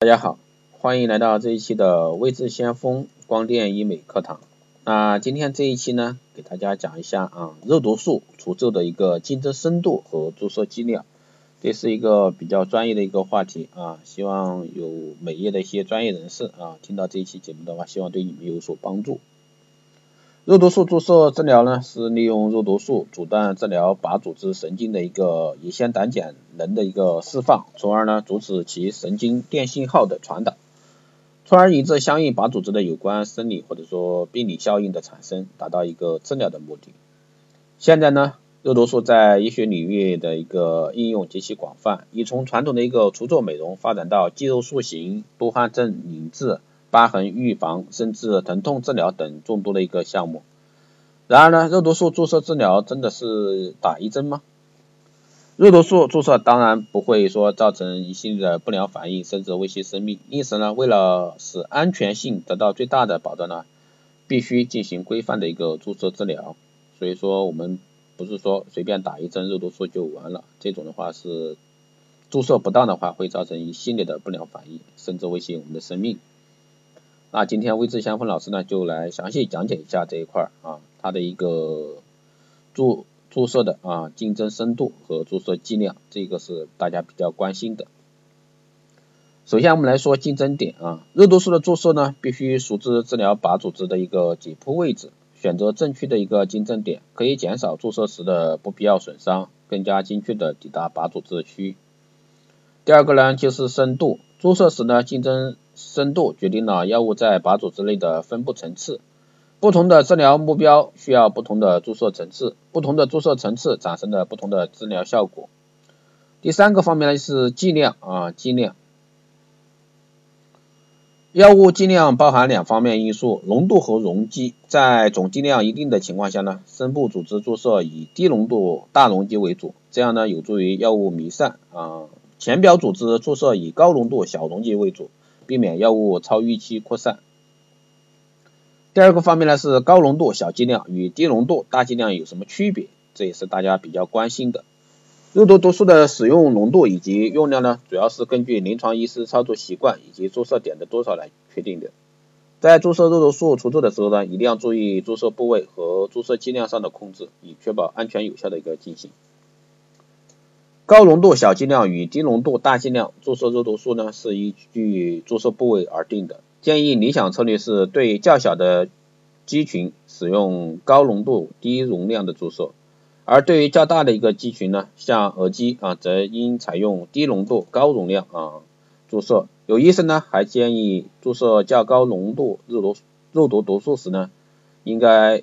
大家好，欢迎来到这一期的微智先锋光电医美课堂。那今天这一期呢，给大家讲一下啊，肉毒素除皱的一个竞争深度和注射剂量，这是一个比较专业的一个话题啊。希望有美业的一些专业人士啊，听到这一期节目的话，希望对你们有所帮助。肉毒素注射治疗呢，是利用肉毒素阻断治疗靶组织神经的一个乙酰胆碱能的一个释放，从而呢阻止其神经电信号的传导，从而引致相应靶组织的有关生理或者说病理效应的产生，达到一个治疗的目的。现在呢，肉毒素在医学领域的一个应用极其广泛，已从传统的一个除皱美容发展到肌肉塑形、多汗症凝滞。疤痕预防甚至疼痛治疗等众多的一个项目。然而呢，肉毒素注射治疗真的是打一针吗？肉毒素注射当然不会说造成一系列的不良反应，甚至威胁生命。因此呢，为了使安全性得到最大的保障呢，必须进行规范的一个注射治疗。所以说，我们不是说随便打一针肉毒素就完了，这种的话是注射不当的话，会造成一系列的不良反应，甚至威胁我们的生命。那今天微智先锋老师呢，就来详细讲解一下这一块啊，它的一个注注射的啊竞争深度和注射剂量，这个是大家比较关心的。首先我们来说竞争点啊，肉毒素的注射呢，必须熟知治疗靶组织的一个解剖位置，选择正确的一个竞争点，可以减少注射时的不必要损伤，更加精确的抵达靶组织区。第二个呢，就是深度，注射时呢，竞争深度决定了药物在靶组织内的分布层次，不同的治疗目标需要不同的注射层次，不同的注射层次产生的不同的治疗效果。第三个方面呢是剂量啊剂量，药物剂量包含两方面因素，浓度和容积，在总剂量一定的情况下呢，深部组织注射以低浓度大容积为主，这样呢有助于药物弥散啊，浅表组织注射以高浓度小容积为主。避免药物超预期扩散。第二个方面呢是高浓度小剂量与低浓度大剂量有什么区别？这也是大家比较关心的。肉毒毒素的使用浓度以及用量呢，主要是根据临床医师操作习惯以及注射点的多少来确定的。在注射肉毒素除皱的时候呢，一定要注意注射部位和注射剂量上的控制，以确保安全有效的一个进行。高浓度小剂量与低浓度大剂量注射肉毒素呢，是依据注射部位而定的。建议理想策略是对较小的肌群使用高浓度低容量的注射，而对于较大的一个肌群呢，像额肌啊，则应采用低浓度高容量啊注射。有医生呢还建议注射较高浓度肉毒肉毒毒素时呢，应该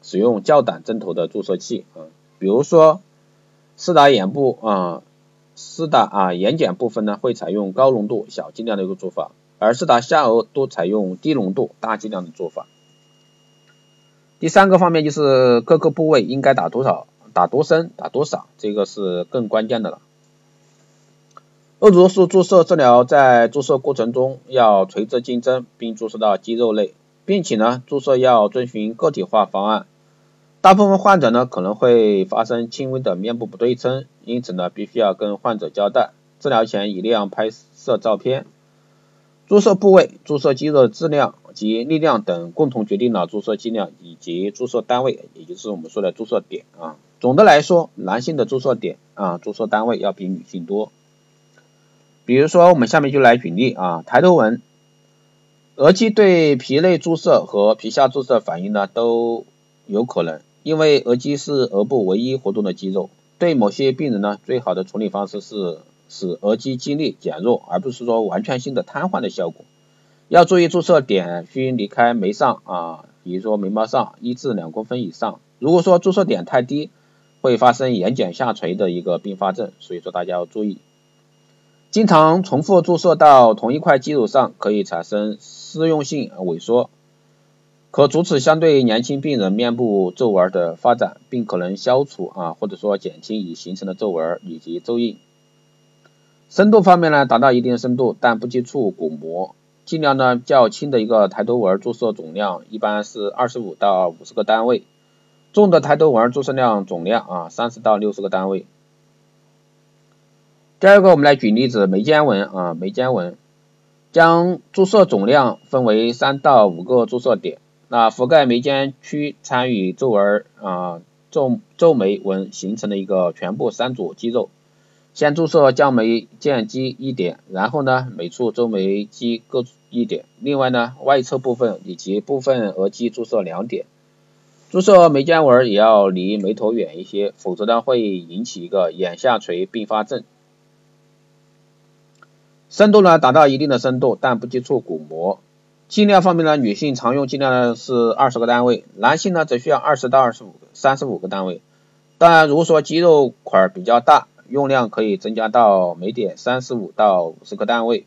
使用较短针头的注射器啊，比如说。四大眼部啊，四大啊眼睑部分呢，会采用高浓度小剂量的一个做法，而四大下颚都采用低浓度大剂量的做法。第三个方面就是各个部位应该打多少，打多深，打多少，这个是更关键的了。肉毒素注射治疗在注射过程中要垂直进针，并注射到肌肉内，并且呢，注射要遵循个体化方案。大部分患者呢可能会发生轻微的面部不对称，因此呢必须要跟患者交代，治疗前一定要拍摄照片。注射部位、注射肌肉质量及力量等共同决定了注射剂量以及注射单位，也就是我们说的注射点啊。总的来说，男性的注射点啊注射单位要比女性多。比如说我们下面就来举例啊，抬头纹，额肌对皮内注射和皮下注射反应呢都有可能。因为额肌是额部唯一活动的肌肉，对某些病人呢，最好的处理方式是使额肌肌力减弱，而不是说完全性的瘫痪的效果。要注意注射点需离开眉上啊，比如说眉毛上一至两公分以上。如果说注射点太低，会发生眼睑下垂的一个并发症，所以说大家要注意。经常重复注射到同一块肌肉上，可以产生适用性萎缩。可阻止相对年轻病人面部皱纹的发展，并可能消除啊或者说减轻已形成的皱纹以及皱印。深度方面呢，达到一定深度，但不接触骨膜。尽量呢较轻的一个抬头纹注射总量一般是二十五到五十个单位，重的抬头纹注射量总量啊三十到六十个单位。第二个我们来举例子，眉间纹啊眉间纹。将注射总量分为三到五个注射点，那覆盖眉间区参与皱纹啊皱皱眉纹形成的一个全部三组肌肉。先注射降眉间肌一点，然后呢每处皱眉肌各一点，另外呢外侧部分以及部分额肌注射两点。注射眉间纹也要离眉头远一些，否则呢会引起一个眼下垂并发症。深度呢达到一定的深度，但不接触骨膜。剂量方面呢，女性常用剂量呢是二十个单位，男性呢则需要二十到二十五三十五个单位。当然，如果说肌肉块比较大，用量可以增加到每点三十五到五十个单位。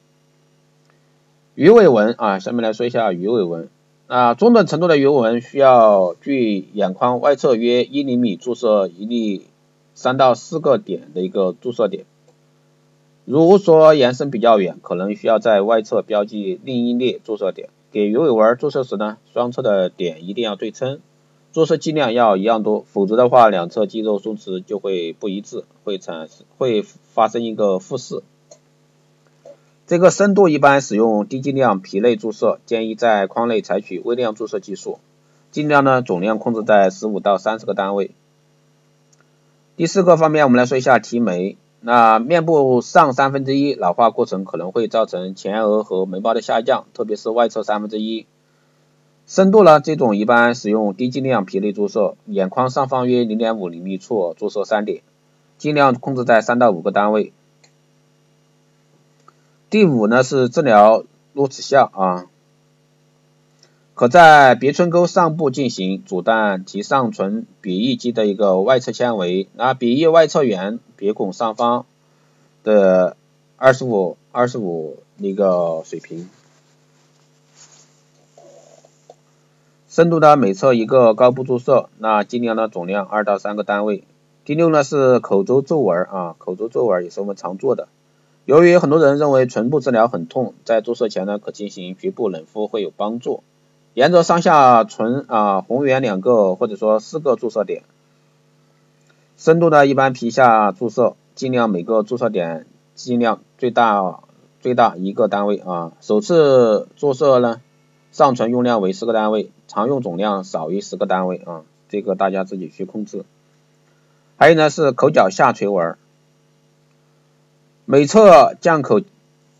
鱼尾纹啊，下面来说一下鱼尾纹。啊，中等程度的鱼尾纹需要距眼眶外侧约一厘米注射一粒三到四个点的一个注射点。如果说延伸比较远，可能需要在外侧标记另一列注射点。给鱼尾纹注射时呢，双侧的点一定要对称，注射剂量要一样多，否则的话两侧肌肉松弛就会不一致，会产生会发生一个复视。这个深度一般使用低剂量皮内注射，建议在眶内采取微量注射技术，尽量呢总量控制在十五到三十个单位。第四个方面，我们来说一下提眉。那面部上三分之一老化过程可能会造成前额和眉毛的下降，特别是外侧三分之一。深度呢，这种一般使用低剂量皮内注射，眼眶上方约零点五厘米处注射三点，尽量控制在三到五个单位。第五呢是治疗露齿笑啊。可在鼻唇沟上部进行，阻断及上唇鼻翼肌的一个外侧纤维，那鼻翼外侧缘鼻孔上方的二十五二十五那个水平，深度呢每侧一个高部注射，那尽量呢总量二到三个单位。第六呢是口周皱纹啊，口周皱纹也是我们常做的。由于很多人认为唇部治疗很痛，在注射前呢可进行局部冷敷会有帮助。沿着上下唇啊红圆两个或者说四个注射点，深度呢一般皮下注射，尽量每个注射点尽量最大最大一个单位啊。首次注射呢上唇用量为十个单位，常用总量少于十个单位啊，这个大家自己去控制。还有呢是口角下垂纹，每侧降口。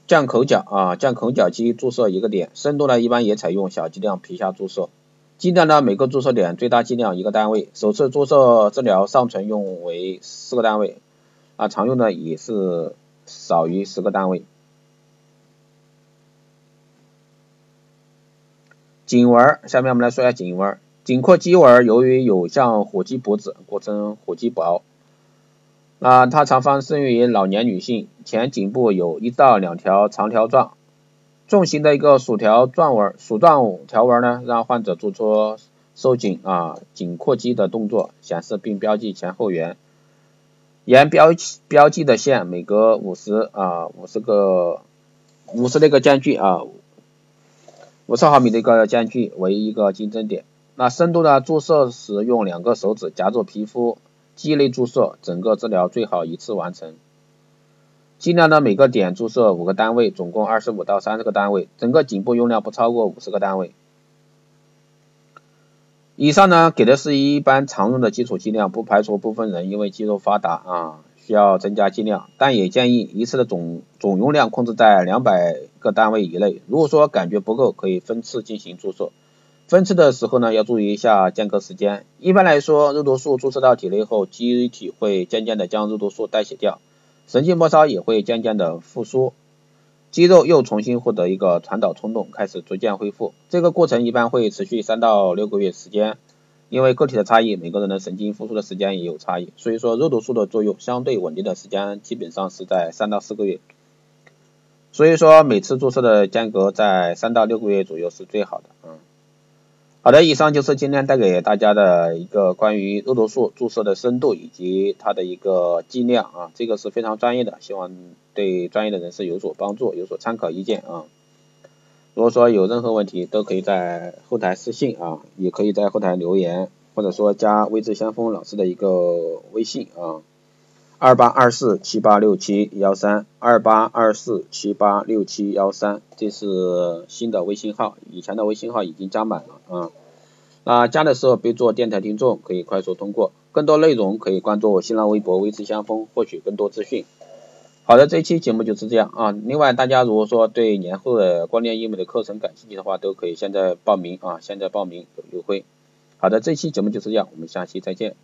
降口角啊，降口角肌注射一个点，深度呢一般也采用小剂量皮下注射，剂量呢每个注射点最大剂量一个单位，首次注射治疗上唇用为四个单位，啊常用的也是少于十个单位。颈纹，下面我们来说一下颈纹，颈廓肌纹由于有像火鸡脖子，过称火鸡薄。啊，它常发生于老年女性，前颈部有一到两条长条状、纵形的一个鼠条状纹，鼠状条纹呢，让患者做出收紧啊颈阔肌的动作，显示并标记前后缘。沿标标记的线每隔五十啊五十个五十那个间距啊五十毫米的一个间距为一个经针点。那深度呢？注射时用两个手指夹住皮肤。肌内注射，整个治疗最好一次完成。尽量呢每个点注射五个单位，总共二十五到三十个单位，整个颈部用量不超过五十个单位。以上呢给的是一般常用的基础剂量，不排除部分人因为肌肉发达啊需要增加剂量，但也建议一次的总总用量控制在两百个单位以内。如果说感觉不够，可以分次进行注射。分次的时候呢，要注意一下间隔时间。一般来说，肉毒素注射到体内后，机体会渐渐的将肉毒素代谢掉，神经末梢也会渐渐的复苏，肌肉又重新获得一个传导冲动，开始逐渐恢复。这个过程一般会持续三到六个月时间。因为个体的差异，每个人的神经复苏的时间也有差异，所以说肉毒素的作用相对稳定的时间基本上是在三到四个月。所以说每次注射的间隔在三到六个月左右是最好的，嗯。好的，以上就是今天带给大家的一个关于肉毒素注射的深度以及它的一个剂量啊，这个是非常专业的，希望对专业的人士有所帮助，有所参考意见啊。如果说有任何问题，都可以在后台私信啊，也可以在后台留言，或者说加微智先锋老师的一个微信啊。二八二四七八六七幺三，二八二四七八六七幺三，这是新的微信号，以前的微信号已经加满了啊。那加的时候备注电台听众，可以快速通过。更多内容可以关注我新浪微博微知相锋，获取更多资讯。好的，这期节目就是这样啊。另外，大家如果说对年后的光电医美的课程感兴趣的话，都可以现在报名啊，现在报名有优惠。好的，这期节目就是这样，我们下期再见。